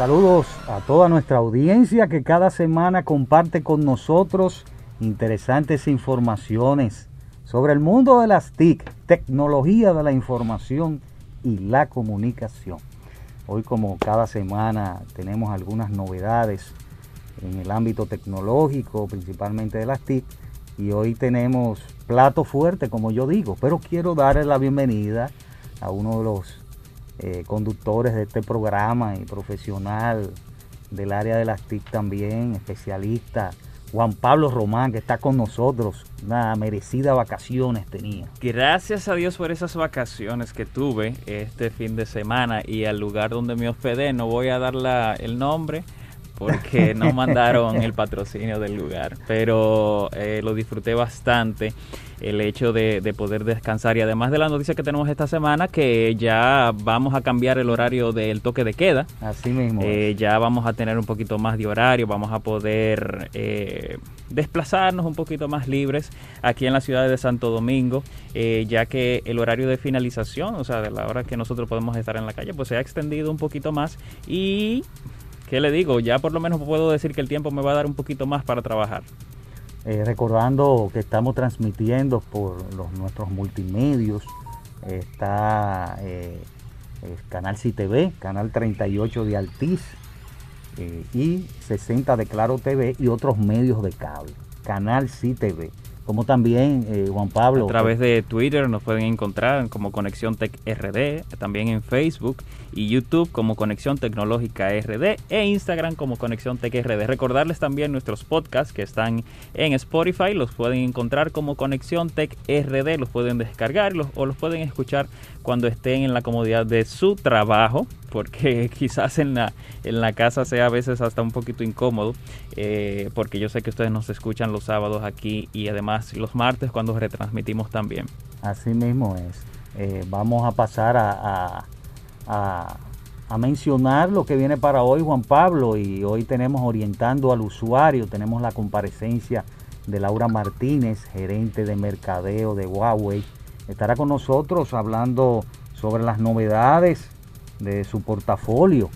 Saludos a toda nuestra audiencia que cada semana comparte con nosotros interesantes informaciones sobre el mundo de las TIC, tecnología de la información y la comunicación. Hoy como cada semana tenemos algunas novedades en el ámbito tecnológico, principalmente de las TIC, y hoy tenemos plato fuerte, como yo digo, pero quiero darle la bienvenida a uno de los eh, conductores de este programa y profesional del área de las TIC también, especialista, Juan Pablo Román, que está con nosotros. Una merecida vacaciones tenía. Gracias a Dios por esas vacaciones que tuve este fin de semana y al lugar donde me hospedé, no voy a dar la- el nombre porque no mandaron el patrocinio del lugar, pero eh, lo disfruté bastante el hecho de, de poder descansar y además de la noticia que tenemos esta semana que ya vamos a cambiar el horario del toque de queda. Así mismo. Eh, ya vamos a tener un poquito más de horario, vamos a poder eh, desplazarnos un poquito más libres aquí en la ciudad de Santo Domingo, eh, ya que el horario de finalización, o sea, de la hora que nosotros podemos estar en la calle, pues se ha extendido un poquito más y, ¿qué le digo? Ya por lo menos puedo decir que el tiempo me va a dar un poquito más para trabajar. Eh, recordando que estamos transmitiendo por los, nuestros multimedios, está eh, el Canal CTV, Canal 38 de Altiz eh, y 60 de Claro TV y otros medios de cable. Canal CTV. Como también, eh, Juan Pablo. A través de Twitter nos pueden encontrar como Conexión Tech RD, también en Facebook y YouTube como Conexión Tecnológica RD e Instagram como Conexión Tech RD. Recordarles también nuestros podcasts que están en Spotify, los pueden encontrar como Conexión Tech RD, los pueden descargar los- o los pueden escuchar cuando estén en la comodidad de su trabajo, porque quizás en la, en la casa sea a veces hasta un poquito incómodo, eh, porque yo sé que ustedes nos escuchan los sábados aquí y además los martes cuando retransmitimos también. Así mismo es. Eh, vamos a pasar a, a- mencionar lo que viene para hoy, Juan Pablo, y hoy tenemos orientando al usuario, tenemos la comparecencia de Laura Martínez, gerente de mercadeo de Huawei. Estará con nosotros hablando sobre las novedades de su portafolio.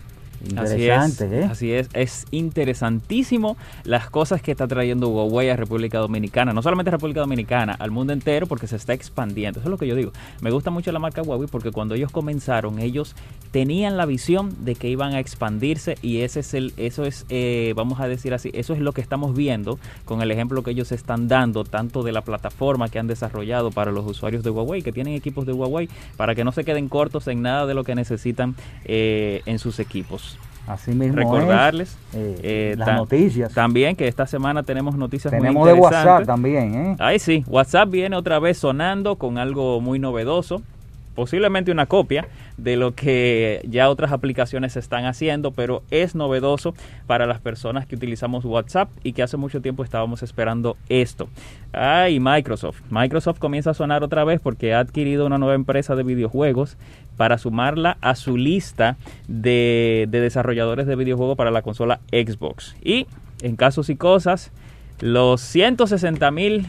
Interesante, así es, ¿eh? Así es, es interesantísimo las cosas que está trayendo Huawei a República Dominicana, no solamente a República Dominicana, al mundo entero porque se está expandiendo. Eso es lo que yo digo. Me gusta mucho la marca Huawei porque cuando ellos comenzaron, ellos tenían la visión de que iban a expandirse y ese es el, eso es, eh, vamos a decir así, eso es lo que estamos viendo con el ejemplo que ellos están dando tanto de la plataforma que han desarrollado para los usuarios de Huawei, que tienen equipos de Huawei, para que no se queden cortos en nada de lo que necesitan eh, en sus equipos. Así mismo Recordarles es, eh, eh, las noticias. También que esta semana tenemos noticias Tenemos muy de WhatsApp también, ¿eh? Ahí sí, WhatsApp viene otra vez sonando con algo muy novedoso, posiblemente una copia de lo que ya otras aplicaciones están haciendo, pero es novedoso para las personas que utilizamos WhatsApp y que hace mucho tiempo estábamos esperando esto. Ah, y Microsoft. Microsoft comienza a sonar otra vez porque ha adquirido una nueva empresa de videojuegos para sumarla a su lista de, de desarrolladores de videojuegos para la consola Xbox. Y en casos y cosas, los 160 mil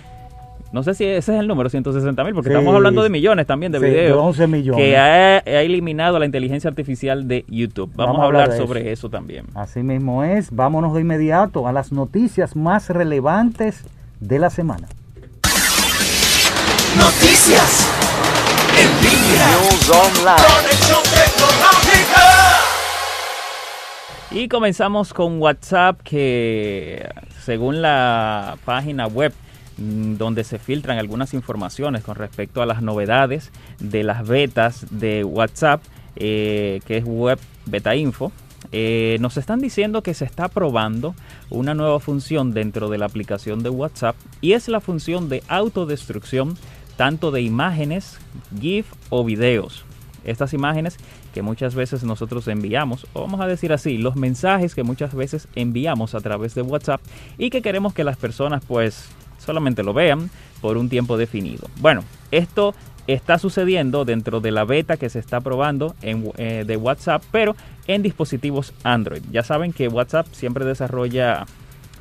no sé si ese es el número, 160 mil, porque Sí, estamos hablando de millones también de sí, de videos. 11 millones. Que ha, ha eliminado la inteligencia artificial de YouTube. Vamos, Vamos a hablar, sobre eso. también. Así mismo es. Vámonos de inmediato a las noticias más relevantes de la semana. Noticias. Y comenzamos con WhatsApp, que según la página web mm, donde se filtran algunas informaciones con respecto a las novedades de las betas de WhatsApp, eh, que es Web Beta Info, eh, nos están diciendo que se está probando una nueva función dentro de la aplicación de WhatsApp y es la función de autodestrucción tanto de imágenes, GIF o videos. estas imágenes que muchas veces nosotros enviamos, o vamos a decir así, los mensajes que muchas veces enviamos a través de WhatsApp y que queremos que las personas pues solamente lo vean por un tiempo definido. Bueno, esto está sucediendo dentro de la beta que se está probando en, eh, de WhatsApp, pero en dispositivos Android. Ya saben que WhatsApp siempre desarrolla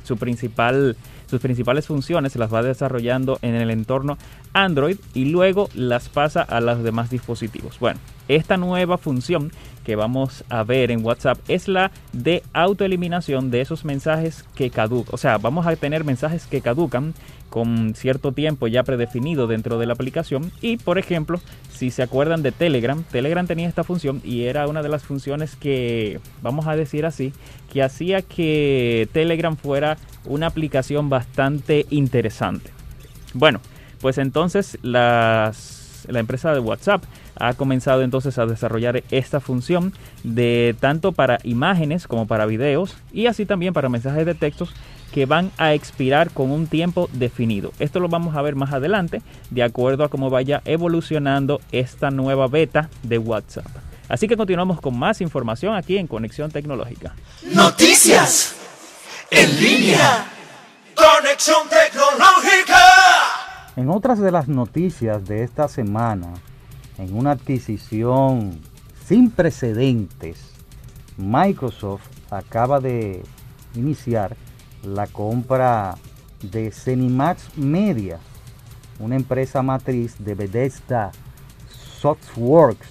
su principal, sus principales funciones, se las va desarrollando en el entorno Android y luego las pasa a los demás dispositivos. Bueno, esta nueva función que vamos a ver en WhatsApp es la de autoeliminación de esos mensajes que caducan. O sea, vamos a tener mensajes que caducan con cierto tiempo ya predefinido dentro de la aplicación. Y por ejemplo, si se acuerdan de Telegram, Telegram tenía esta función y era una de las funciones que, vamos a decir así, que hacía que Telegram fuera una aplicación bastante interesante. Bueno, pues entonces las, la empresa de WhatsApp ha comenzado entonces a desarrollar esta función de tanto para imágenes como para videos y así también para mensajes de textos que van a expirar con un tiempo definido. Esto lo vamos a ver más adelante de acuerdo a cómo vaya evolucionando esta nueva beta de WhatsApp. Así que continuamos con más información aquí en Conexión Tecnológica. Noticias en línea. Conexión tecnológica. En otras de las noticias de esta semana, en una adquisición sin precedentes, Microsoft acaba de iniciar la compra de Cenimax Media, una empresa matriz de Bethesda Softworks.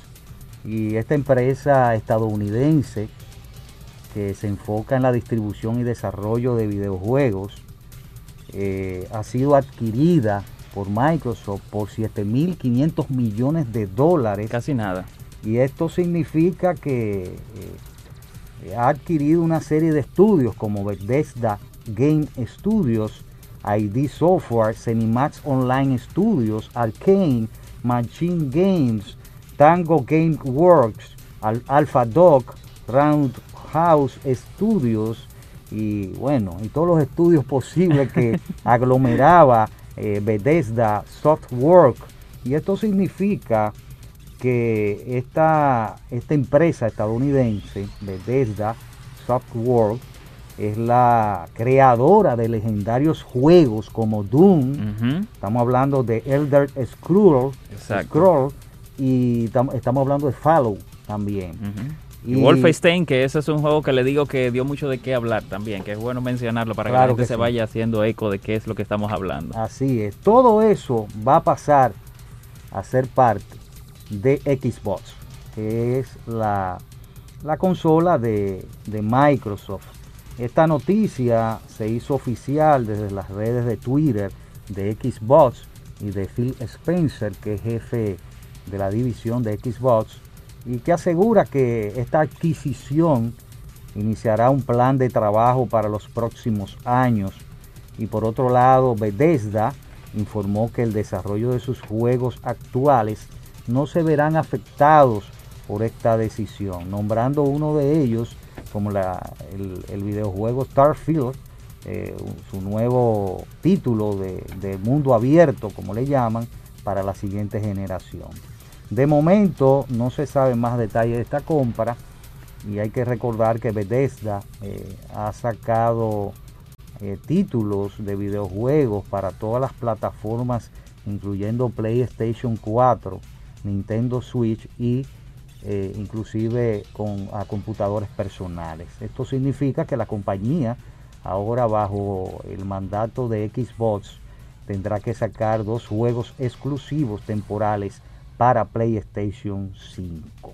Y esta empresa estadounidense que se enfoca en la distribución y desarrollo de videojuegos eh, ha sido adquirida por Microsoft por 7.500 millones de dólares. Casi nada. Y esto significa que eh, ha adquirido una serie de estudios como Bethesda Game Studios, ID Software, Cenimax Online Studios, Arcane, Machine Games, Tango Game Works, Al Alpha Dog, Roundhouse Studios y bueno, y todos los estudios posibles que aglomeraba eh, Bethesda Softwork. Y esto significa que esta, esta empresa estadounidense, Bethesda Softwork, es la creadora de legendarios juegos como Doom. Estamos hablando de Elder Scroll, Exacto. Scroll y tam- estamos hablando de Fallow también. Y Wolfenstein, que ese es un juego que le digo que dio mucho de qué hablar también, que es bueno mencionarlo para que la gente que se sí. vaya haciendo eco de qué es lo que estamos hablando. Así es. Todo eso va a pasar a ser parte de Xbox, que es la, la consola de, de Microsoft. Esta noticia se hizo oficial desde las redes de Twitter de Xbox y de Phil Spencer, que es jefe de la división de Xbox, y que asegura que esta adquisición iniciará un plan de trabajo para los próximos años. Y por otro lado, Bethesda informó que el desarrollo de sus juegos actuales no se verán afectados por esta decisión, nombrando uno de ellos como el, videojuego Starfield, eh, su nuevo título de mundo abierto, como le llaman, para la siguiente generación. De momento no se sabe más detalles de esta compra y hay que recordar que Bethesda eh, ha sacado eh, títulos de videojuegos para todas las plataformas, incluyendo PlayStation 4, Nintendo Switch y eh, inclusive con a computadores personales. Esto significa que la compañía ahora bajo el mandato de Xbox tendrá que sacar dos juegos exclusivos temporales para PlayStation 5.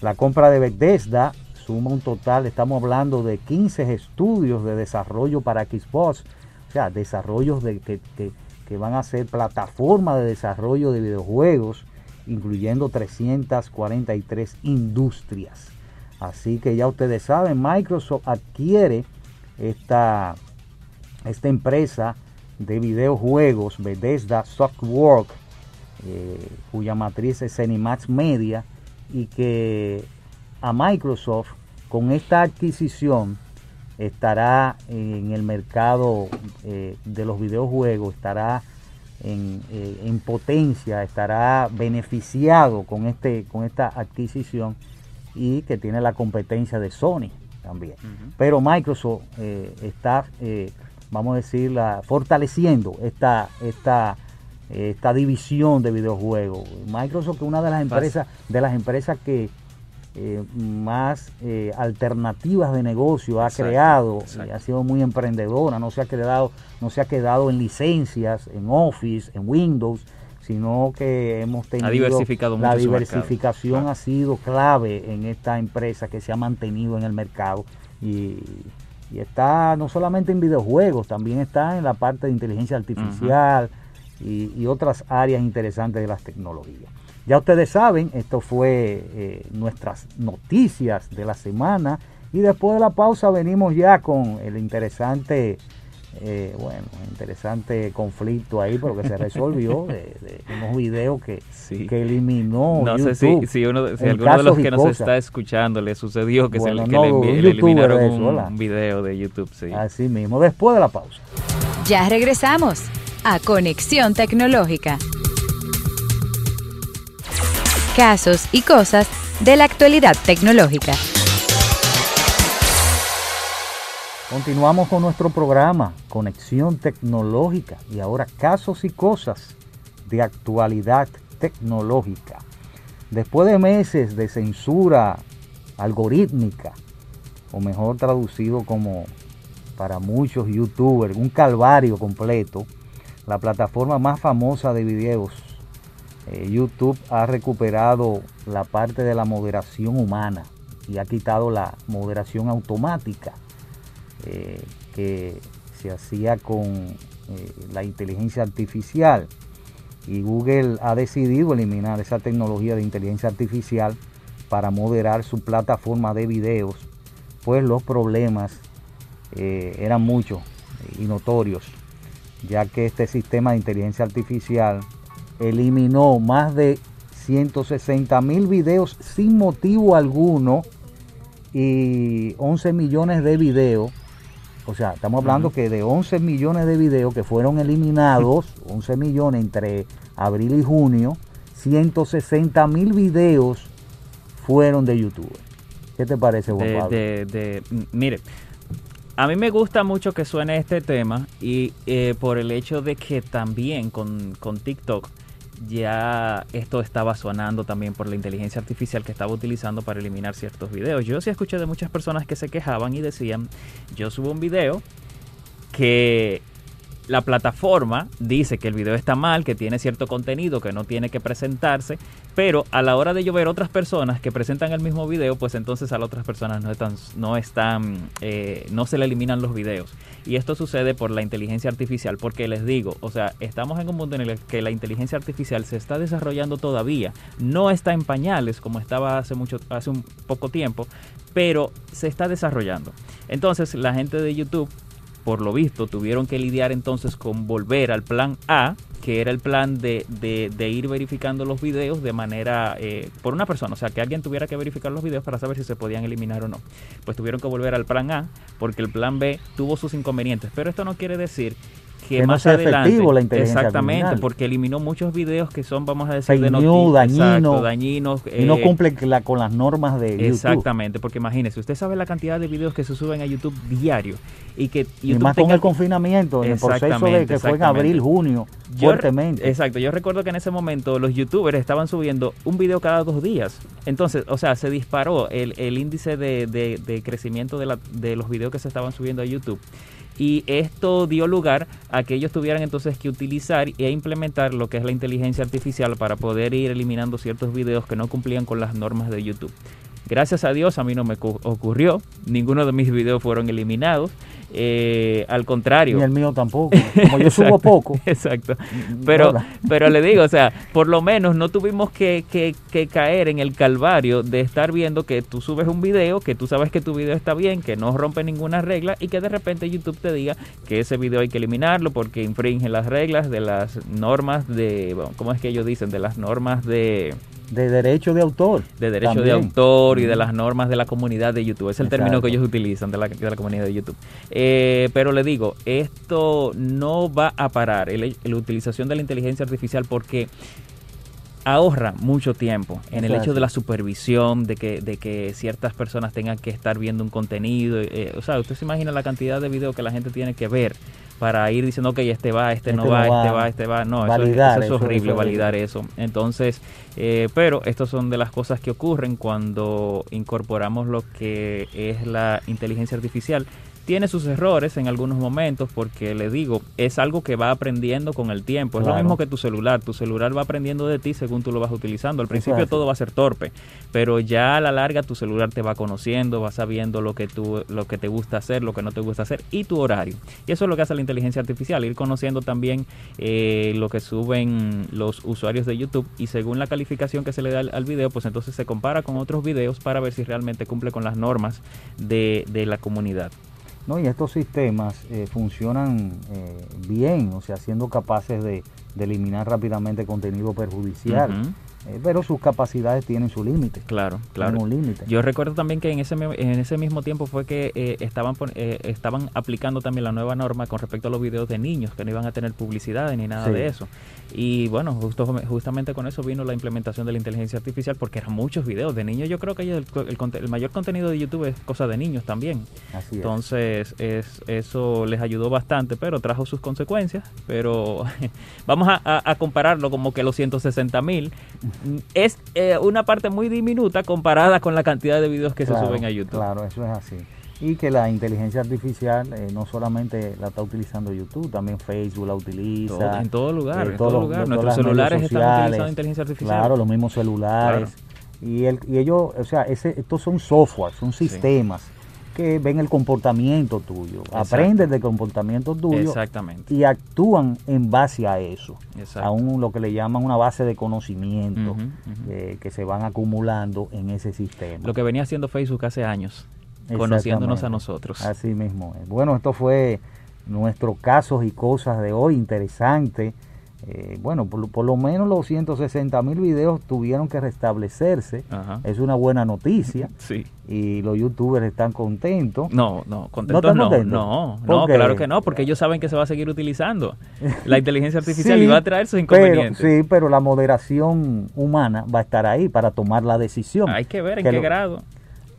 La compra de Bethesda suma un total, estamos hablando de 15 estudios de desarrollo para Xbox, o sea, desarrollos de, que, que- que van a ser plataformas de desarrollo de videojuegos, incluyendo 343 industrias. Así que ya ustedes saben, Microsoft adquiere esta, esta empresa de videojuegos, Bethesda Softwork, eh, cuya matriz es Cenimax Media, y que a Microsoft con esta adquisición estará en el mercado eh, de los videojuegos, estará en, eh, en potencia estará beneficiado con, este, con esta adquisición y que tiene la competencia de Sony también. Pero Microsoft eh, está, vamos a decir, la- fortaleciendo esta, esta, esta división de videojuegos. Microsoft es una de las empresas, de las empresas que eh, más eh, alternativas de negocio ha Exacto, creado, exacto. ha sido muy emprendedora, no se ha quedado, no se ha quedado en licencias, en Office, en Windows, sino que hemos tenido diversificado la mucho su mercado. diversificación Claro. ha sido clave en esta empresa que se ha mantenido en el mercado y, y está no solamente en videojuegos, también está en la parte de inteligencia artificial y, y otras áreas interesantes de las tecnologías. Ya ustedes saben, esto fue eh, nuestras noticias de la semana y después de la pausa venimos ya con el interesante, eh, bueno, interesante conflicto ahí, pero que se resolvió de, de unos videos que, Sí. que eliminó No sé si, si, uno, si en alguno de los que nos cosas. está escuchando le sucedió que, Bueno, se, que no, le, le eliminaron eso, un video de YouTube. Sí. Así mismo, después de la pausa. Ya regresamos a Conexión Tecnológica. Casos y cosas de la actualidad tecnológica. Continuamos con nuestro programa Conexión Tecnológica y ahora casos y cosas de actualidad tecnológica. Después de meses de censura algorítmica, o mejor traducido como para muchos youtubers, un calvario completo, la plataforma más famosa de videos, eh, YouTube ha recuperado la parte de la moderación humana y ha quitado la moderación automática eh, que se hacía con eh, la inteligencia artificial. Y Google ha decidido eliminar esa tecnología de inteligencia artificial para moderar su plataforma de videos, pues los problemas eran muchos y notorios, ya que este sistema de inteligencia artificial eliminó más de 160 mil videos sin motivo alguno y 11 millones de videos. O sea, estamos hablando que de 11 millones de videos que fueron eliminados, 11 millones entre abril y junio, 160 mil videos fueron de YouTube. ¿Qué te parece, Juan de, Pablo? de- de- m- mire, a mí me gusta mucho que suene este tema y eh, por el hecho de que también con, con TikTok ya esto estaba sonando también por la inteligencia artificial que estaba utilizando para eliminar ciertos videos. Yo sí escuché de muchas personas que se quejaban y decían, yo subo un video que la plataforma dice que el video está mal, que tiene cierto contenido, que no tiene que presentarse, pero a la hora de yo ver otras personas que presentan el mismo video, pues entonces a las otras personas no están, no están, eh, no se le eliminan los videos. Y esto sucede por la inteligencia artificial, porque les digo, o sea, estamos en un mundo en el que la inteligencia artificial se está desarrollando todavía, no está en pañales como estaba hace mucho, hace un poco tiempo, pero se está desarrollando. Entonces la gente de YouTube por lo visto, tuvieron que lidiar entonces con volver al plan A, que era el plan de, de- de ir verificando los videos de manera eh, por una persona, o sea, que alguien tuviera que verificar los videos para saber si se podían eliminar o no. Pues tuvieron que volver al plan A, porque el plan B tuvo sus inconvenientes, pero esto no quiere decir que, Que no más sea adelante, efectivo la inteligencia exactamente, artificial. porque eliminó muchos videos que son, vamos a decir, de noticias, dañino, exacto, dañinos, y no eh, cumple la- con las normas de YouTube. Exactamente, porque imagínese, usted sabe la cantidad de videos que se suben a YouTube diario y que Y más con tenga- el confinamiento, en el proceso de Exactamente, que fue en exactamente. abril, junio, Yo fuertemente. Exacto, yo recuerdo que en ese momento los youtubers estaban subiendo un video cada dos días. Entonces, o sea, se disparó el, el índice de, de- de crecimiento de, la- de los videos que se estaban subiendo a YouTube. Y esto dio lugar a que ellos tuvieran entonces que utilizar e implementar lo que es la inteligencia artificial para poder ir eliminando ciertos videos que no cumplían con las normas de YouTube. Gracias a Dios a mí no me cu- ocurrió, ninguno de mis videos fueron eliminados. Eh, al contrario, Ni el mío tampoco. Como yo subo poco. Exacto. Pero, pero le digo, o sea, por lo menos no tuvimos que, que- que caer en el calvario de estar viendo que tú subes un video, que tú sabes que tu video está bien, que no rompe ninguna regla y que de repente YouTube te diga que ese video hay que eliminarlo porque infringe las reglas de las normas de, bueno, ¿cómo es que ellos dicen? De las normas de de derecho de autor. De derecho de autor y de las normas de la comunidad de YouTube. Es el término que ellos utilizan de la, de la comunidad de YouTube. Eh, pero le digo, esto no va a parar, la utilización de la inteligencia artificial, porque ahorra mucho tiempo en el hecho de la supervisión, de que, de que ciertas personas tengan que estar viendo un contenido. Eh, o sea, usted se imagina la cantidad de videos que la gente tiene que ver para ir diciendo, ok, este va, este, no, este va, este va, este va. No, eso, es horrible, validar eso. Entonces, eh, pero estas son de las cosas que ocurren cuando incorporamos lo que es la inteligencia artificial tiene sus errores en algunos momentos porque le digo, es algo que va aprendiendo con el tiempo. Es lo mismo que tu celular. Tu celular va aprendiendo de ti según tú lo vas utilizando. Al principio todo va a ser torpe, pero ya a la larga tu celular te va conociendo, va sabiendo lo que tú, lo que te gusta hacer, lo que no te gusta hacer y tu horario. Y eso es lo que hace la inteligencia artificial, ir conociendo también eh, lo que suben los usuarios de YouTube y según la calificación que se le da al, video, pues entonces se compara con otros videos para ver si realmente cumple con las normas de, de la comunidad. ¿No? Y estos sistemas eh, funcionan eh, bien, o sea, siendo capaces de, eliminar rápidamente contenido perjudicial. Eh, pero sus capacidades tienen su límite. Claro, claro. un límite. Yo recuerdo también que en ese, en ese mismo tiempo fue que eh, estaban, eh, estaban aplicando también la nueva norma con respecto a los videos de niños, que no iban a tener publicidad ni nada de eso. Y bueno, justo, justamente con eso vino la implementación de la inteligencia artificial, porque eran muchos videos de niños. Yo creo que el, el, mayor contenido de YouTube es cosa de niños también. Así Entonces, es. eso les ayudó bastante, pero trajo sus consecuencias. Pero vamos a, a compararlo como que los 160 mil es eh, una parte muy diminuta comparada con la cantidad de videos que se suben a YouTube. Claro, eso es así. Y que la inteligencia artificial eh, no solamente la está utilizando YouTube, también Facebook la utiliza. en todo lugar, eh, en todo lugar. Nuestros celulares están utilizando inteligencia artificial. Claro, los mismos celulares. Y, el, y ellos, o sea, ese, estos son software, son sistemas que ven el comportamiento tuyo, aprenden del comportamiento tuyo Exactamente. y actúan en base a eso, a un, lo que le llaman una base de conocimiento eh, que se van acumulando en ese sistema. Lo que venía haciendo Facebook hace años, conociéndonos a nosotros. Así mismo. Bueno, esto fue nuestro casos y cosas de hoy, interesante. Eh, bueno, por, lo menos los 160 mil videos tuvieron que restablecerse. Es una buena noticia. Sí. Y los youtubers están contentos. No, no, contentos no. No, no, claro que no, porque ellos saben que se va a seguir utilizando. La inteligencia artificial y va a traer sus inconvenientes. sí, pero la moderación humana va a estar ahí para tomar la decisión. Hay que ver en qué grado.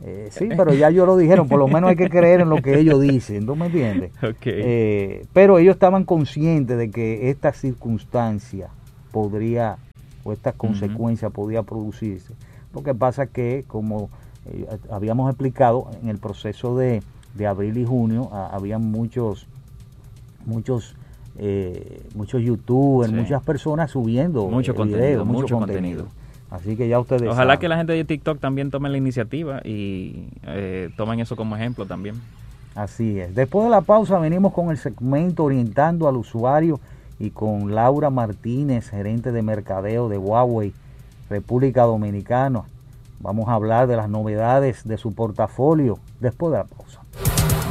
Eh, sí, pero ya ellos lo dijeron, por lo menos hay que creer en lo que ellos dicen, ¿tú me entiendes? Eh, pero ellos estaban conscientes de que esta circunstancia podría, o esta consecuencia podía producirse. Lo que pasa que, como eh, habíamos explicado, en el proceso de, abril y junio había muchos, muchos muchos youtubers, muchas personas subiendo mucho contenido, mucho, contenido. Así que ya ustedes. Ojalá que la gente de TikTok también tome la iniciativa y eh, tomen eso como ejemplo también. Así es. Después de la pausa venimos con el segmento orientando al usuario y con Laura Martínez, gerente de mercadeo de Huawei, República Dominicana. Vamos a hablar de las novedades de su portafolio después de la pausa.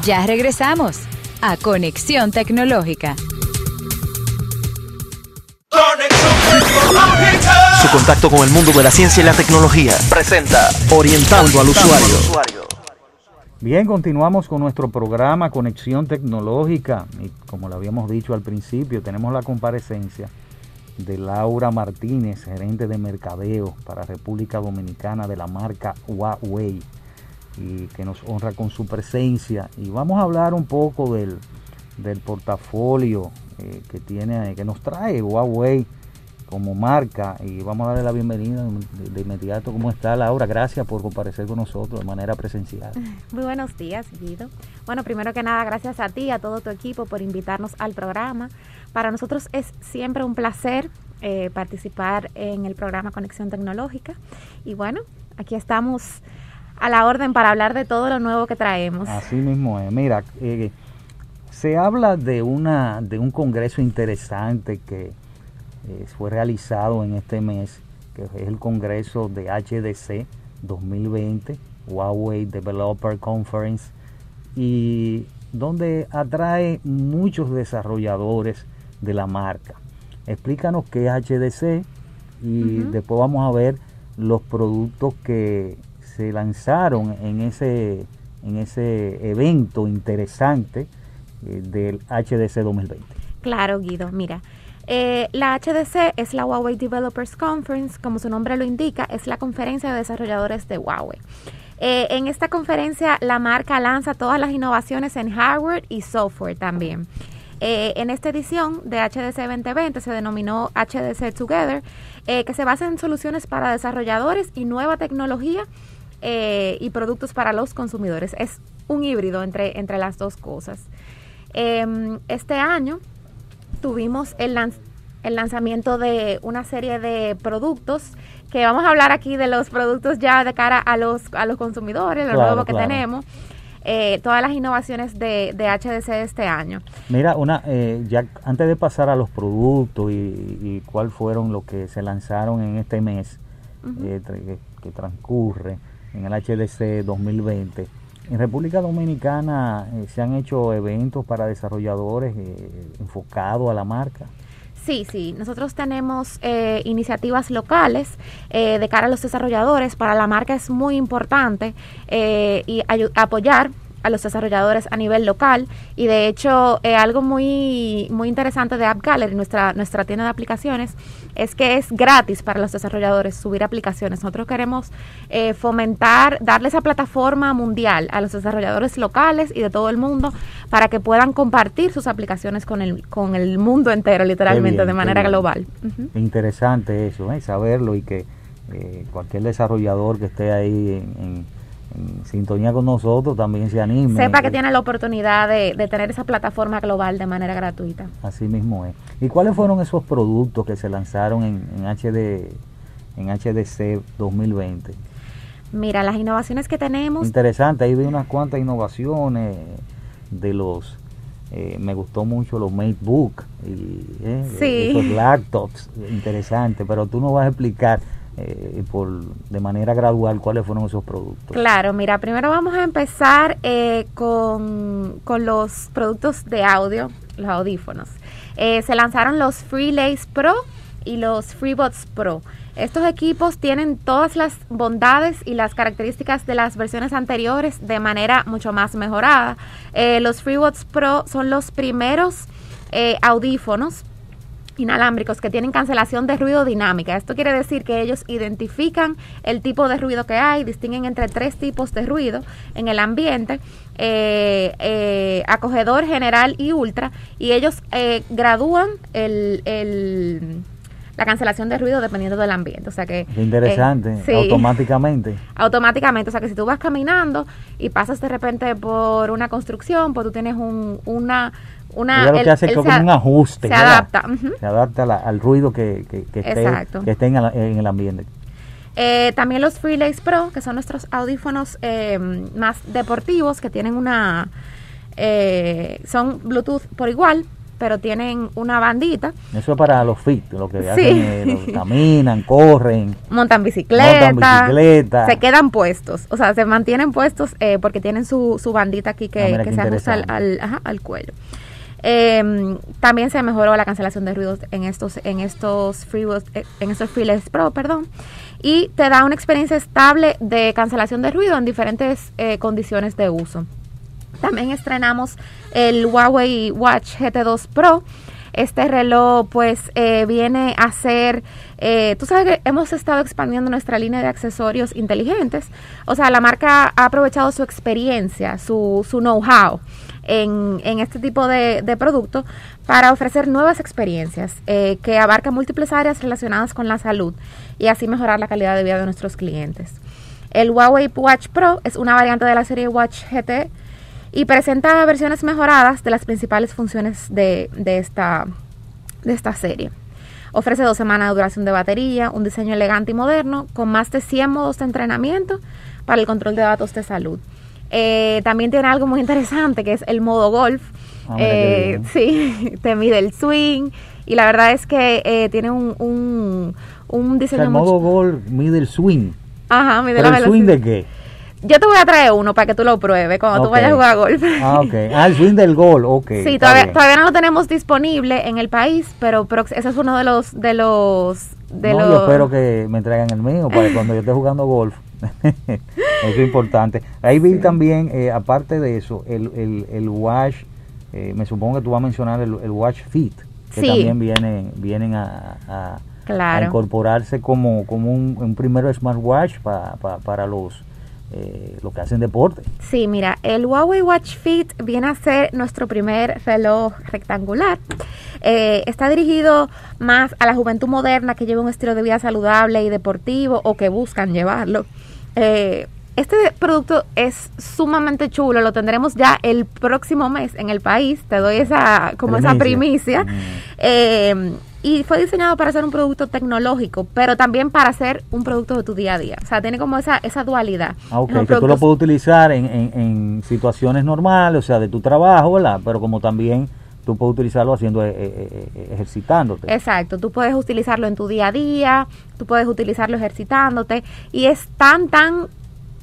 Ya regresamos a Conexión Tecnológica. Su contacto con el mundo de la ciencia y la tecnología. Presenta Orientando al usuario. Bien, continuamos con nuestro programa Conexión Tecnológica. Y como lo habíamos dicho al principio, tenemos la comparecencia de Laura Martínez, gerente de mercadeo para República Dominicana de la marca Huawei y que nos honra con su presencia. Y vamos a hablar un poco del, portafolio eh, que tiene que nos trae Huawei como marca y vamos a darle la bienvenida de, inmediato. ¿Cómo está Laura? Gracias por comparecer con nosotros de manera presencial. Muy buenos días, Guido. Bueno, primero que nada, gracias a ti, y a todo tu equipo por invitarnos al programa. Para nosotros es siempre un placer eh, participar en el programa Conexión Tecnológica. Y bueno, aquí estamos a la orden para hablar de todo lo nuevo que traemos. Así mismo es. Mira, eh, se habla de, una, de un congreso interesante que eh, fue realizado en este mes, que es el Congreso de HDC 2020, Huawei Developer Conference, y donde atrae muchos desarrolladores de la marca. Explícanos qué es HDC y después vamos a ver los productos que se lanzaron en ese, en ese evento interesante eh, del HDC 2020. Claro, Guido, mira. Eh, la HDC es la Huawei Developers Conference, como su nombre lo indica, es la conferencia de desarrolladores de Huawei. Eh, en esta conferencia la marca lanza todas las innovaciones en hardware y software también. Eh, en esta edición de HDC 2020 se denominó HDC Together, que se basa en soluciones para desarrolladores y nueva tecnología y productos para los consumidores. Es un híbrido entre, entre las dos cosas. Em, este año tuvimos el, lanz- el lanzamiento de una serie de productos que vamos a hablar aquí de los productos ya de cara a los, a los consumidores, lo Claro, nuevo que claro. tenemos, eh, todas las innovaciones de, de HDC de este año. Mira, una, eh, ya antes de pasar a los productos y, y cuál fueron los que se lanzaron en este mes eh, que transcurre en el HDC 2020, en República Dominicana eh, se han hecho eventos para desarrolladores eh, enfocados a la marca. Sí, sí, nosotros tenemos eh, iniciativas locales de cara a los desarrolladores. Para la marca es muy importante y apoyar a los desarrolladores a nivel local y de hecho eh, algo muy muy interesante de App Gallery, nuestra nuestra tienda de aplicaciones, es que es gratis para los desarrolladores subir aplicaciones. Nosotros queremos eh, fomentar, darle esa plataforma mundial a los desarrolladores locales y de todo el mundo para que puedan compartir sus aplicaciones con el con el mundo entero, literalmente, bien, de manera global. Interesante eso, ¿eh? saberlo y que eh, cualquier desarrollador que esté ahí en sintonía con nosotros también se anime. Sepa que Eh, tiene la oportunidad de, de tener esa plataforma global de manera gratuita. Así mismo es. ¿Y cuáles fueron esos productos que se lanzaron en, en HD en HDC 2020? Mira, las innovaciones que tenemos, Interesante, ahí vi unas cuantas innovaciones de los eh, me gustó mucho los MateBook y eh, Sí. esos laptops, interesante, pero tú nos vas a explicar eh, por de manera gradual cuáles fueron esos productos. claro, mira, primero vamos a empezar eh, con, con los productos de audio, los audífonos. Eh, se lanzaron los FreeLace Pro y los FreeBuds Pro. Estos equipos tienen todas las bondades y las características de las versiones anteriores de manera mucho más mejorada. Los FreeBuds Pro son los primeros audífonos inalámbricos que tienen cancelación de ruido dinámica. Esto quiere decir que ellos identifican el tipo de ruido que hay, distinguen entre tres tipos de ruido en el ambiente, eh, eh, acogedor, general y ultra, y ellos eh, gradúan el, el- la cancelación de ruido dependiendo del ambiente. O sea que interesante, eh, sí. automáticamente. automáticamente. O sea que si tú vas caminando y pasas de repente por una construcción, pues tú tienes un, una... una Ella lo que él- hace es él como se a- un ajuste. Se ¿verdad? adapta. Se adapta la- al ruido que, que, que esté, que esté en, el, en el ambiente. Eh, también los FreeLace Pro, que son nuestros audífonos eh, más deportivos, que tienen una... eh, son Bluetooth por igual, pero tienen una bandita. Eso es para los fit, lo que Sí. hacen, eh, los- caminan, corren. Montan bicicleta, Montan bicicleta. se quedan puestos, o sea, se mantienen puestos eh, porque tienen su, su bandita aquí que, Ah, que se ajusta al, al- ajá, al cuello. Eh, también se mejoró la cancelación de ruidos en estos en estos eh, en estos FreeLace Pro, perdón, y te da una experiencia estable de cancelación de ruido en diferentes eh, condiciones de uso. También estrenamos el Huawei Watch GT2 Pro. Este reloj pues eh, viene a ser, eh, tú sabes que hemos estado expandiendo nuestra línea de accesorios inteligentes. O sea, la marca ha aprovechado su experiencia, su, know-how en, en este tipo de, de producto para ofrecer nuevas experiencias eh, que abarcan múltiples áreas relacionadas con la salud y así mejorar la calidad de vida de nuestros clientes. El Huawei Watch Pro es una variante de la serie Watch GT y presenta versiones mejoradas de las principales funciones de, de esta, de esta serie. Ofrece dos semanas de duración de batería, un diseño elegante y moderno, con más de 100 modos de entrenamiento para el control de datos de salud. Eh, también tiene algo muy interesante que es el modo golf. Ah, Eh, sí, te mide el swing y la verdad es que eh, tiene un, un, un O diseño sea, el mucho- modo gol mide el swing. Ajá, mide ¿Pero la el swing de qué? Yo te voy a traer uno para que tú lo pruebes cuando tú Ok. vayas a jugar golf. Ah, ok. Ah, el swing del gol, ok. Sí, todavía, todavía no lo tenemos disponible en el país, pero prox- ese es uno de los de los de no, los yo espero que me traigan el mío para que cuando yo esté jugando golf. eso es importante. Ahí vi también, eh, aparte de eso, el, el, el Watch, eh, me supongo que tú vas a mencionar el, el Watch Fit, que Sí. también vienen, vienen a, a- a Claro. incorporarse como, como un, un primero smartwatch pa- pa- para los, eh, los que hacen deporte. Sí, mira, el Huawei Watch Fit viene a ser nuestro primer reloj rectangular. Eh, está dirigido más a la juventud moderna que lleva un estilo de vida saludable y deportivo o que buscan llevarlo. Eh, este producto es sumamente chulo, lo tendremos ya el próximo mes en el país. Te doy esa como esa Primicia. primicia. Mm. Y fue diseñado para ser un producto tecnológico, pero también para ser un producto de tu día a día. O sea, tiene como esa, esa dualidad. Ah, ok, que tú lo puedes utilizar en, en, en situaciones normales, o sea, de tu trabajo, ¿verdad? Pero como también tú puedes utilizarlo haciendo, eh, eh, eh, ejercitándote. Exacto, tú puedes utilizarlo en tu día a día, tú puedes utilizarlo ejercitándote y es tan, tan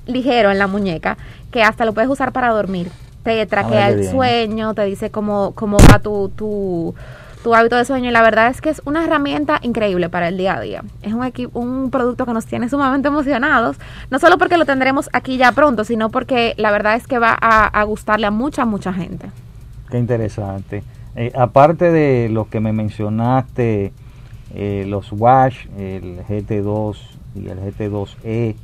ligero en la muñeca que hasta lo puedes usar para dormir. Te traquea qué el bien. sueño, te dice cómo, cómo va tu, tu, tu hábito de sueño y la verdad es que es una herramienta increíble para el día a día. Es un, un producto que nos tiene sumamente emocionados, no solo porque lo tendremos aquí ya pronto, sino porque la verdad es que va a, a gustarle a mucha, mucha gente. Qué interesante. Eh, aparte de los que me mencionaste, eh, los Wash, el GT2 y el GT2E,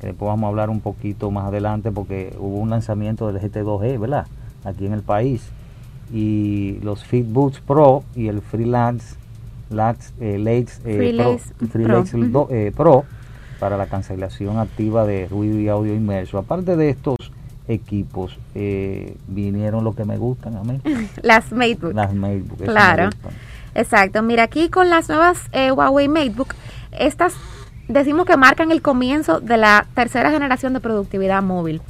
que después vamos a hablar un poquito más adelante porque hubo un lanzamiento del GT2E, ¿verdad? Aquí en el país. Y los Fitboots Pro y el Freelance Lax, eh, eh, Pro, do- eh, Pro para la cancelación activa de ruido y audio inmerso. Aparte de estos equipos, eh, vinieron los que me gustan a mí. Las MateBook. Las MateBook. Claro. Exacto. Mira, aquí con las nuevas Huawei MateBook, estas decimos que marcan el comienzo de la tercera generación de productividad móvil.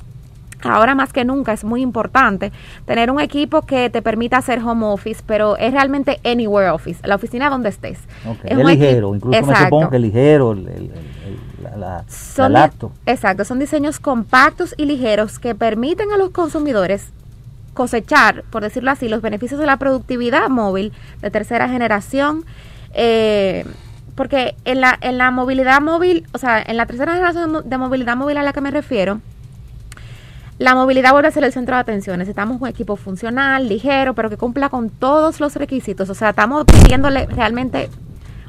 Ahora más que nunca es muy importante tener un equipo que te permita hacer home office, pero es realmente anywhere office, la oficina donde estés. Es ligero, incluso me Exacto. supongo que ligero el, el- la, la, la Son laptop. Exacto, son diseños compactos y ligeros que permiten a los consumidores cosechar, por decirlo así, los beneficios de la productividad móvil de tercera generación. eh, porque en la, en la movilidad móvil, o sea, en la tercera generación de movilidad móvil a la que me refiero, la movilidad vuelve a ser el centro de atención. Necesitamos un equipo funcional, ligero, pero que cumpla con todos los requisitos. O sea, estamos pidiéndole realmente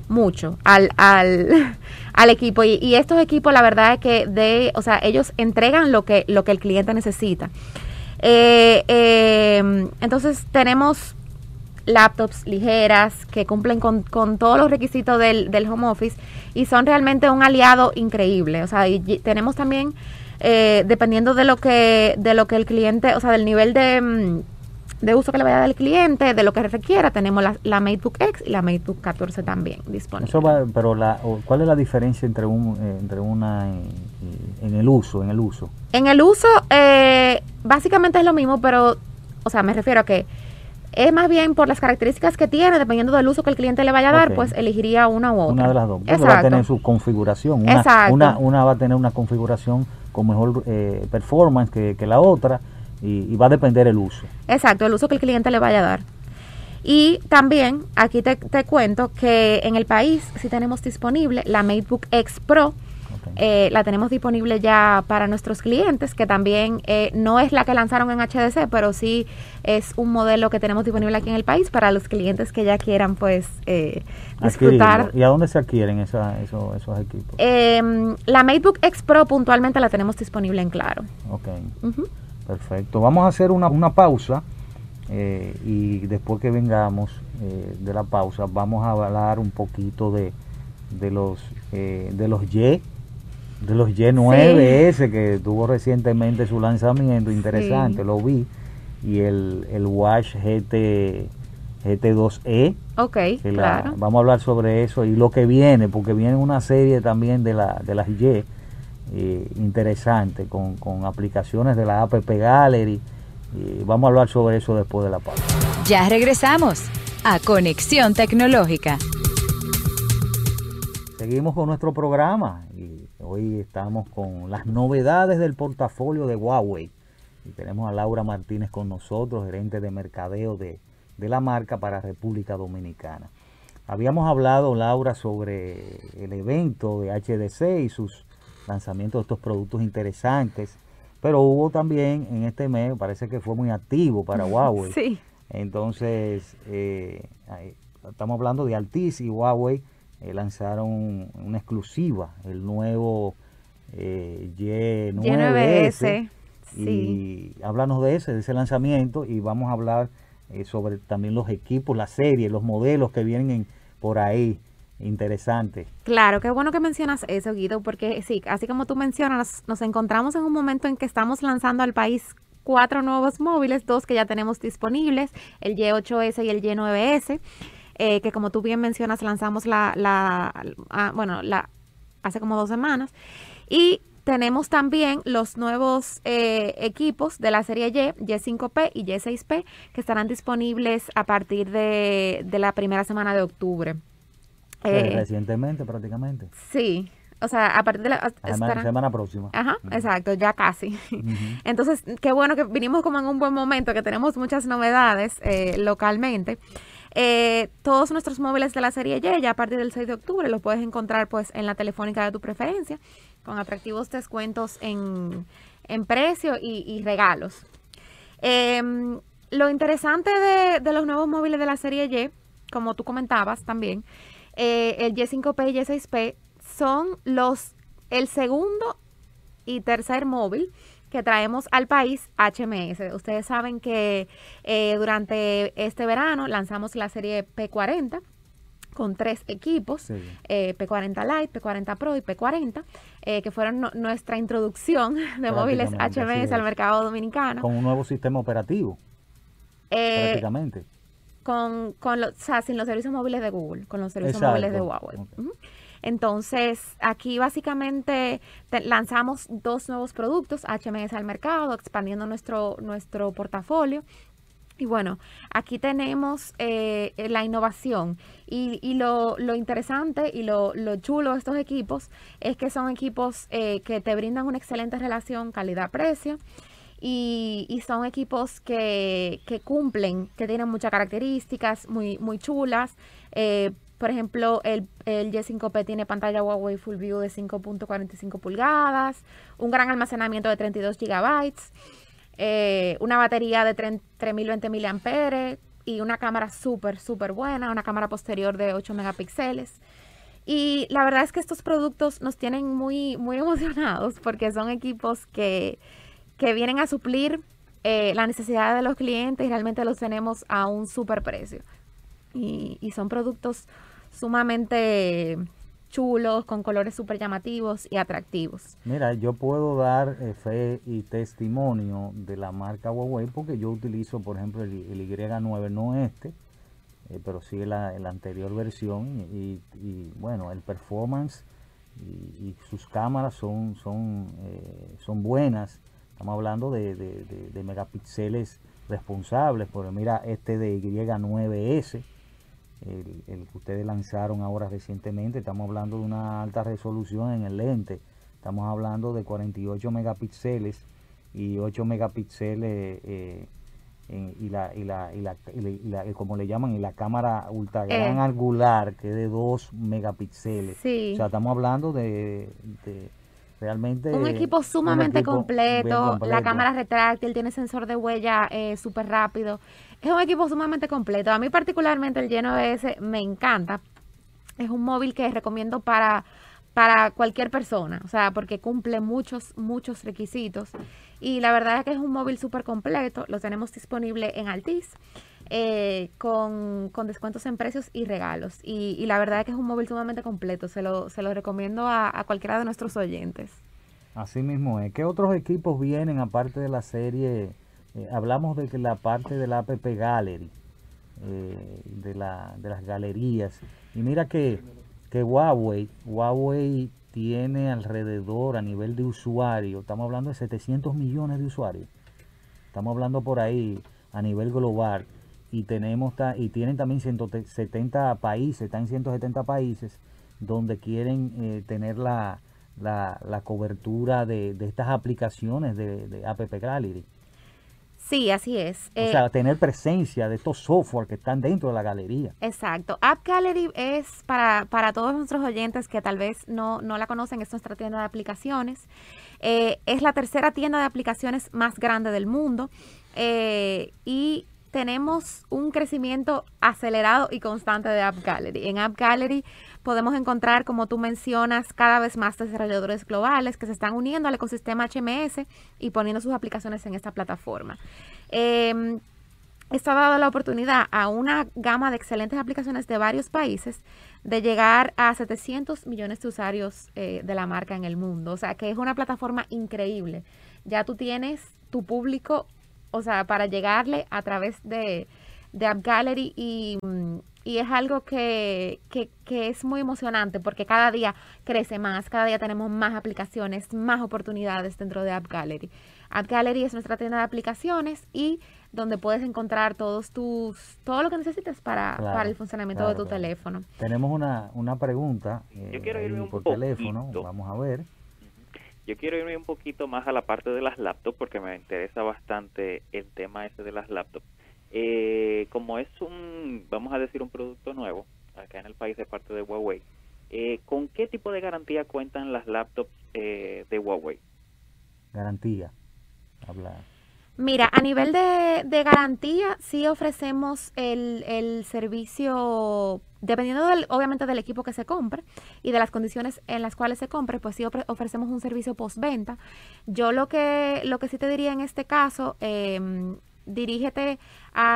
mucho al, al, al equipo. Y, y estos equipos, la verdad es que de, o sea, ellos entregan lo que, lo que el cliente necesita. Eh, eh, entonces tenemos laptops ligeras que cumplen con, con todos los requisitos del, del home office y son realmente un aliado increíble. O sea, y, tenemos también, eh, dependiendo de lo que, de lo que el cliente, o sea, del nivel de, mm, de uso que le vaya a dar el cliente, de lo que requiera, tenemos la, la MateBook X y la MateBook 14 también disponibles. Eso va, pero la, ¿cuál es la diferencia entre un, eh, entre una y- en el uso, en el uso? En el uso, eh, básicamente es lo mismo, pero, o sea, me refiero a que es más bien por las características que tiene, dependiendo del uso que el cliente le vaya a dar, pues elegiría una u otra. Una de las dos. Exacto. va a tener su configuración. Una, Exacto. una, una va a tener una configuración con mejor eh, performance que, que la otra y, va a depender el uso. Exacto, el uso que el cliente le vaya a dar. Y también aquí te, te cuento que en el país sí tenemos disponible la MateBook X Pro. Eh, la tenemos disponible ya para nuestros clientes, que también eh, no es la que lanzaron en HDC, pero sí es un modelo que tenemos disponible aquí en el país para los clientes que ya quieran pues eh, disfrutar. Adquirirlo. ¿Y a dónde se adquieren esa, esos, esos equipos? Em, la MateBook X Pro puntualmente la tenemos disponible en Claro. Ok. Perfecto. Vamos a hacer una, una pausa y después que vengamos de la pausa vamos a hablar un poquito de, de los de los Y, de los Y9S que tuvo recientemente su lanzamiento, interesante, Sí. lo vi, y el, el Watch GT GT2E. Ok, la- claro. vamos a hablar sobre eso y lo que viene, porque viene una serie también de, la, de las Y eh, interesante con, con aplicaciones de la App Gallery. Y vamos a hablar sobre eso después de la pausa. Ya regresamos a Conexión Tecnológica. Seguimos con nuestro programa Hoy estamos con las novedades del portafolio de Huawei. Y tenemos a Laura Martínez con nosotros, gerente de mercadeo de, de la marca para República Dominicana. Habíamos hablado, Laura, sobre el evento de HDC y sus lanzamientos de estos productos interesantes, pero hubo también en este mes, parece que fue muy activo para Huawei. Sí. Entonces, eh, estamos hablando de Altis y Huawei eh, lanzaron una exclusiva, el nuevo eh, Y9S. Y háblanos de ese, de ese lanzamiento y vamos a hablar eh, sobre también los equipos, la serie, los modelos que vienen por ahí. Interesante. Claro, qué bueno que mencionas eso, Guido, porque sí, así como tú mencionas, nos encontramos en un momento en que estamos lanzando al país cuatro nuevos móviles, dos que ya tenemos disponibles, el Y8S y el Y9S. Eh, que como tú bien mencionas, lanzamos la, la ah, bueno, la hace como dos semanas. Y tenemos también los nuevos eh, equipos de la serie Y, Y5P y Y6P, que estarán disponibles a partir de, la primera semana de octubre. Eh, recientemente prácticamente. Sí, o sea, a partir de la semana próxima. Ajá, exacto, ya casi. Entonces, qué bueno que vinimos como en un buen momento, que tenemos muchas novedades localmente. Eh, todos nuestros móviles de la serie Y, ya a partir del 6 de octubre, los puedes encontrar pues en la telefónica de tu preferencia, con atractivos descuentos en, precio y, regalos. Em, lo interesante de, los nuevos móviles de la serie Y, como tú comentabas también, eh, el Y5P y Y6P son los el segundo y tercer móvil que traemos al país HMS. Ustedes saben que eh, durante este verano lanzamos la serie P40 con tres equipos, eh, P40 Lite, P40 Pro y P40, eh, que fueron nuestra introducción de móviles HMS al mercado dominicano. Con un nuevo sistema operativo, prácticamente. Con, con o sea, sin los servicios móviles de Google, con los servicios móviles de Huawei. Entonces, aquí básicamente lanzamos dos nuevos productos HMS al mercado, expandiendo nuestro, nuestro portafolio. Y bueno, aquí tenemos eh, la innovación y, lo, lo, interesante y lo, lo, chulo de estos equipos es que son equipos eh, que te brindan una excelente relación calidad-precio y, y, son equipos que, que, cumplen, que tienen muchas características muy, muy chulas. Eh, por ejemplo, el, el Y5P tiene pantalla Huawei Full View de 5.45 pulgadas, un gran almacenamiento de 32 GB, eh, una batería de 3020 mAh y una cámara súper, súper buena, una cámara posterior de 8 megapíxeles. Y la verdad es que estos productos nos tienen muy, muy emocionados porque son equipos que, que vienen a suplir eh, la necesidad de los clientes y realmente los tenemos a un súper precio. Y, y son productos sumamente chulos, con colores súper llamativos y atractivos. Mira, yo puedo dar eh, fe y testimonio de la marca Huawei porque yo utilizo, por ejemplo, el, Y9, no este, eh, pero sí la, anterior versión y, bueno, el performance y, sus cámaras son, son, eh, son buenas. Estamos hablando de, de megapíxeles responsables, porque mira este de Y9S el, que ustedes lanzaron ahora recientemente. Estamos hablando de una alta resolución en el lente. Estamos hablando de 48 megapíxeles y 8 megapíxeles eh, y, la, y, la, y, la, y, como le llaman, y la cámara ultra gran eh. angular que es de 2 megapíxeles. O sea, estamos hablando de, realmente... Un equipo sumamente completo, la cámara retráctil, tiene sensor de huella eh, súper rápido. Es un equipo sumamente completo. A mí particularmente el Y9S me encanta. Es un móvil que recomiendo para, para cualquier persona, o sea, porque cumple muchos, muchos requisitos. Y la verdad es que es un móvil súper completo. Lo tenemos disponible en Altis. Eh, con, descuentos en precios y regalos. Y, la verdad es que es un móvil sumamente completo. Se lo, se lo recomiendo a, a cualquiera de nuestros oyentes. Así mismo es. ¿Qué otros equipos vienen aparte de la serie eh, hablamos de que la parte de la app gallery, eh, de, la, de las galerías. Y mira que, que Huawei, Huawei tiene alrededor a nivel de usuario, estamos hablando de 700 millones de usuarios. Estamos hablando por ahí a nivel global y tenemos y tienen también 170 países, están en 170 países donde quieren eh, tener la, la, la cobertura de, de estas aplicaciones de, de App Gallery. Sí, así es. O Eh, sea, tener presencia de estos software que están dentro de la galería. Exacto. App Gallery es para, para todos nuestros oyentes que tal vez no, no la conocen, es nuestra tienda de aplicaciones. Eh, es la tercera tienda de aplicaciones más grande del mundo eh, y tenemos un crecimiento acelerado y constante de App Gallery. En App Gallery podemos encontrar, como tú mencionas, cada vez más desarrolladores globales que se están uniendo al ecosistema HMS y poniendo sus aplicaciones en esta plataforma. Em, esto ha dado la oportunidad a una gama de excelentes aplicaciones de varios países de llegar a 700 millones de usuarios eh, de la marca en el mundo. O sea, que es una plataforma increíble. Ya tú tienes tu público, o sea, para llegarle a través de, de App Gallery y, mm, y es algo que, que, que es muy emocionante porque cada día crece más, cada día tenemos más aplicaciones, más oportunidades dentro de App Gallery. App Gallery es nuestra tienda de aplicaciones y donde puedes encontrar todos tus todo lo que necesites para, Claro, para el funcionamiento claro, de tu claro. teléfono. Tenemos una, una pregunta eh, Yo quiero ahí irme un por poquito. teléfono. Vamos a ver. Yo quiero irme un poquito más a la parte de las laptops porque me interesa bastante el tema ese de las laptops. Eh, como es un, vamos a decir, un producto nuevo acá en el país de parte de Huawei, eh, ¿con qué tipo de garantía cuentan las laptops eh, de Huawei? Garantía. Habla. Mira, a nivel de, de garantía, sí ofrecemos el, el servicio, dependiendo del, obviamente del equipo que se compre y de las condiciones en las cuales se compre, pues sí ofre- ofrecemos un servicio postventa. Yo lo que, lo que sí te diría en este caso, em, dirígete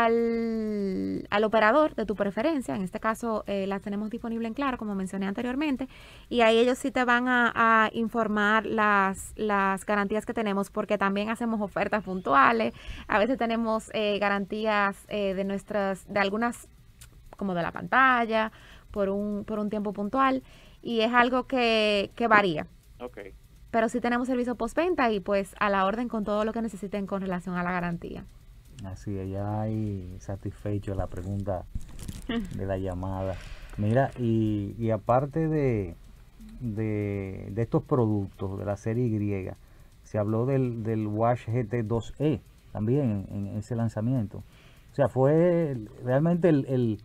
al, al operador de tu preferencia, en este caso eh, las tenemos disponible en Claro, como mencioné anteriormente, y ahí ellos sí te van a, a informar las, las garantías que tenemos, porque también hacemos ofertas puntuales, a veces tenemos eh, garantías eh, de nuestras, de algunas, como de la pantalla, por un, por un tiempo puntual, y es algo que, que varía. Pero sí tenemos servicio postventa y pues a la orden con todo lo que necesiten con relación a la garantía. Así es, ya hay satisfecho la pregunta de la llamada. Mira, y, y aparte de, de, de estos productos de la serie Y, se habló del, del Wash GT2E también en, en ese lanzamiento. O sea, fue realmente el, el,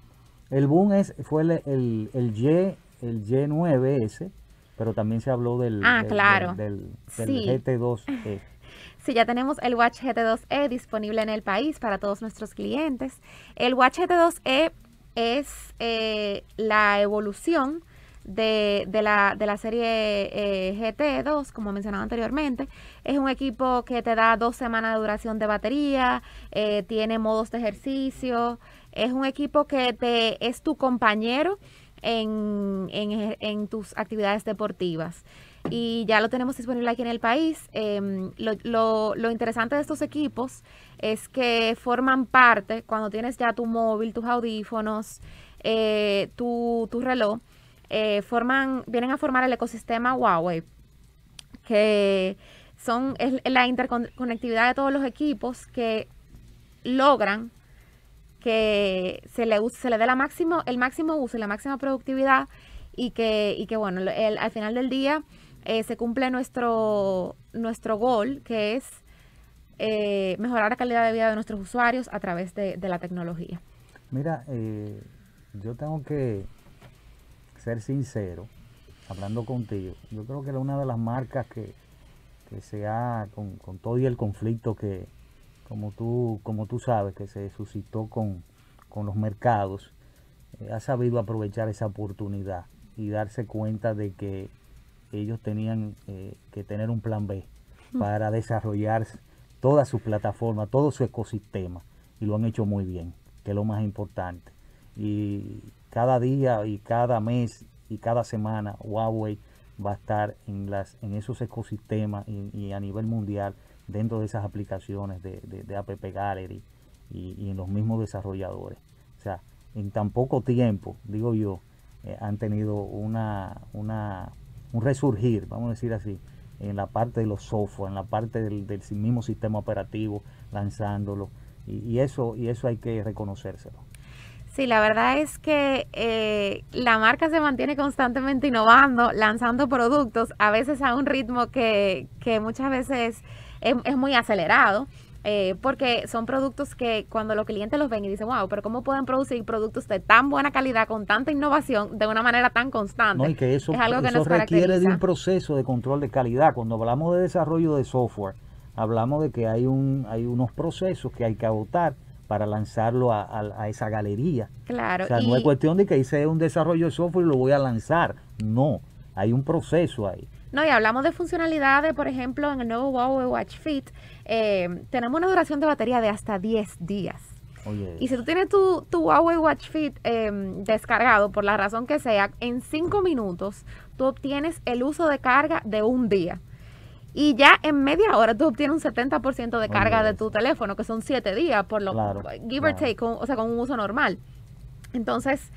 el boom es, fue el, el, el Y, el Y9S, pero también se habló del, Ah, del- claro. del, del- del Sí. GT2E. Sí, ya tenemos el Watch GT2E disponible en el país para todos nuestros clientes. El Watch GT2E es eh, la evolución de, la, de la serie eh, GT2, como mencionaba anteriormente. Es un equipo que te da dos semanas de duración de batería, eh, tiene modos de ejercicio, es un equipo que te es tu compañero en, en, tus actividades deportivas y ya lo tenemos disponible aquí en el país. Em, lo, lo- lo interesante de estos equipos es que forman parte, cuando tienes ya tu móvil, tus audífonos, eh, tu, tu reloj, eh, forman, vienen a formar el ecosistema Huawei, que son es la interconectividad de todos los equipos que logran que se le, se le dé la máximo, el máximo uso y la máxima productividad y que, y que bueno, al final del día eh, se cumple nuestro, nuestro gol, que es eh, mejorar la calidad de vida de nuestros usuarios a través de, de la tecnología. Mira, eh, yo tengo que ser sincero, hablando contigo. Yo creo que una de las marcas que, que se ha, con, con todo y el conflicto que, como tú, como tú sabes, que se suscitó con, con los mercados, eh, ha sabido aprovechar esa oportunidad y darse cuenta de que ellos tenían eh, que tener un plan B para desarrollar toda su plataforma, todo su ecosistema y lo han hecho muy bien, que es lo más importante. Y cada día y cada mes y cada semana Huawei va a estar en las en esos ecosistemas y, a nivel mundial dentro de esas aplicaciones de, de, de App Gallery y, en los mismos desarrolladores. O sea, en tan poco tiempo, digo yo, eh, han tenido una, una, un resurgir, vamos a decir así, en la parte de los software, en la parte del, del mismo sistema operativo, lanzándolo. Y eso, y eso hay que reconocérselo. Sí, la verdad es que eh, la marca se mantiene constantemente innovando, lanzando productos, a veces a un ritmo que, que muchas veces es, es muy acelerado. Eh, porque son productos que cuando los clientes los ven y dicen, wow, pero ¿cómo pueden producir productos de tan buena calidad, con tanta innovación, de una manera tan constante? No, y que eso, es algo que eso nos requiere de un proceso de control de calidad. Cuando hablamos de desarrollo de software, hablamos de que hay, un, hay unos procesos que hay que agotar para lanzarlo a, a- a esa galería. Claro, O sea, y- no es cuestión de que hice un desarrollo de software y lo voy a lanzar. No, hay un proceso ahí. No, y hablamos de funcionalidades, por ejemplo, en el nuevo Huawei Watch Fit, eh, tenemos una duración de batería de hasta 10 días. Oye, Y si tú tienes tu, tu Huawei Watch Fit eh, descargado, por la razón que sea, en 5 minutos tú obtienes el uso de carga de un día. Y ya en media hora tú obtienes un 70% de carga Oye, de tu teléfono, que son 7 días, por lo Claro, give or claro. take, con- o sea, con un uso normal. Entonces,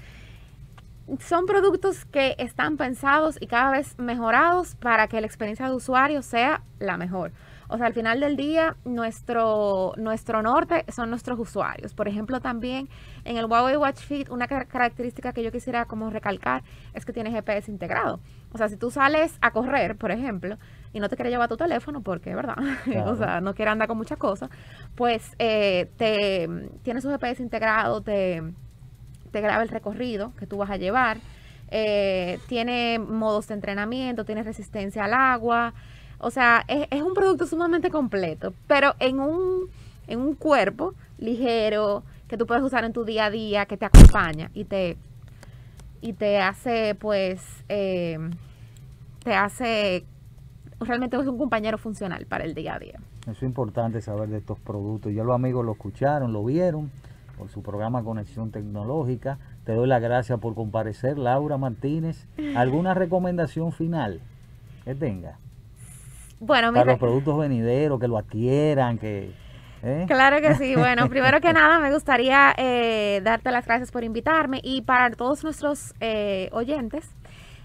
son productos que están pensados y cada vez mejorados para que la experiencia de usuario sea la mejor. O sea, al final del día, nuestro, nuestro norte son nuestros usuarios. Por ejemplo, también en el Huawei Watch Fit, una car- característica que yo quisiera como recalcar es que tiene GPS integrado. O sea, si tú sales a correr, por ejemplo, y no te quieres llevar tu teléfono, porque, ¿verdad? Claro. o sea, no quieres andar con muchas cosas, pues eh, te, tiene su GPS integrado, te, te graba el recorrido que tú vas a llevar, eh, tiene modos de entrenamiento, tiene resistencia al agua, o sea, es, es un producto sumamente completo, pero en un, en un cuerpo ligero que tú puedes usar en tu día a día, que te acompaña y te, y te hace, pues, eh, te hace, realmente es un compañero funcional para el día a día. eso es importante saber de estos productos. Ya los amigos lo escucharon, lo vieron por su programa Conexión Tecnológica. Te doy las gracias por comparecer, Laura Martínez. ¿Alguna recomendación final que tenga? Bueno, Para los productos venideros, que lo adquieran, que... ¿eh? Claro que sí. Bueno, primero que nada me gustaría eh, darte las gracias por invitarme y para todos nuestros eh, oyentes,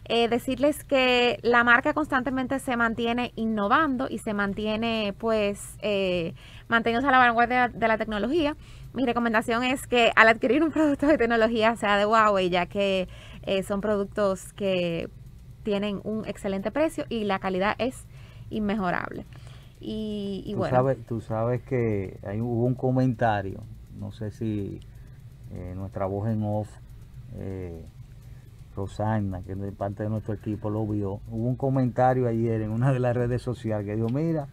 eh, decirles que la marca constantemente se mantiene innovando y se mantiene pues eh, manteniéndose a la vanguardia de la tecnología. Mi recomendación es que al adquirir un producto de tecnología sea de Huawei, ya que eh, son productos que tienen un excelente precio y la calidad es inmejorable. Y, y tú, bueno. sabes, tú sabes que hay, hubo un comentario, no sé si eh, nuestra voz en off, eh, Rosana, que es de parte de nuestro equipo, lo vio. Hubo un comentario ayer en una de las redes sociales que dijo, mira,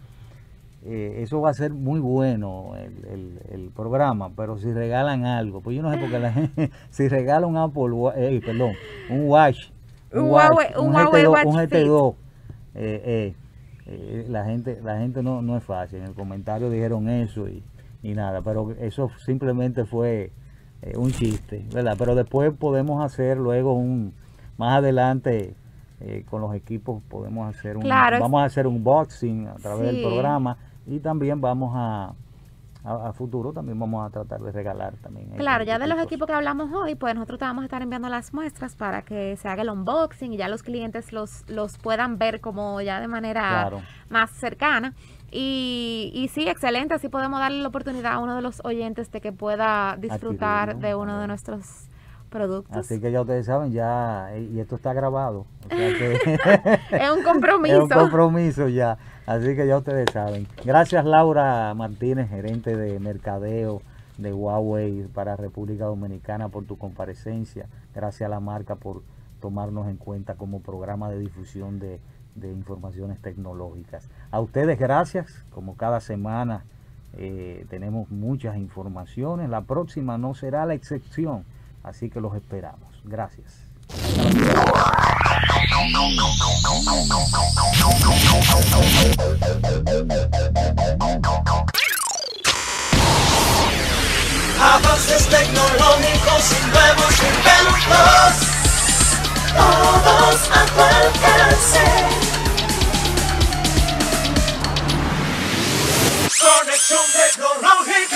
eh, eso va a ser muy bueno el, el- el programa, pero si regalan algo, pues yo no sé por qué la gente, si regalan un Apple, eh, perdón, un Watch, Un Huawei- un Huawei GT2, Watch un Fit. GT2, eh, eh, eh, la gente la gente no, no es fácil, en el comentario dijeron eso y, y nada, pero eso simplemente fue eh, un chiste, ¿verdad? Pero después podemos hacer luego un, más adelante eh, con los equipos podemos hacer un, Claro, vamos a hacer un boxing a través del programa y también vamos a, a, a futuro también vamos a tratar de regalar también. Claro, ya de los equipos. equipos que hablamos hoy, pues nosotros te vamos a estar enviando las muestras para que se haga el unboxing y ya los clientes los, los puedan ver como ya de manera Claro. más cercana. Y, y sí, excelente, así podemos darle la oportunidad a uno de los oyentes de que pueda disfrutar de uno de nuestros productos. Así que ya ustedes saben, ya, eh, y esto está grabado. O sea que Es un compromiso. Es un compromiso ya. Así que ya ustedes saben. Gracias Laura Martínez, gerente de mercadeo de Huawei para República Dominicana por tu comparecencia. Gracias a la marca por tomarnos en cuenta como programa de difusión de, de informaciones tecnológicas. A ustedes gracias, como cada semana eh, tenemos muchas informaciones. La próxima no será la excepción, así que los esperamos. Gracias. Avances tecnológicos y nuevos inventos. Todos a. Ciągle gorąchy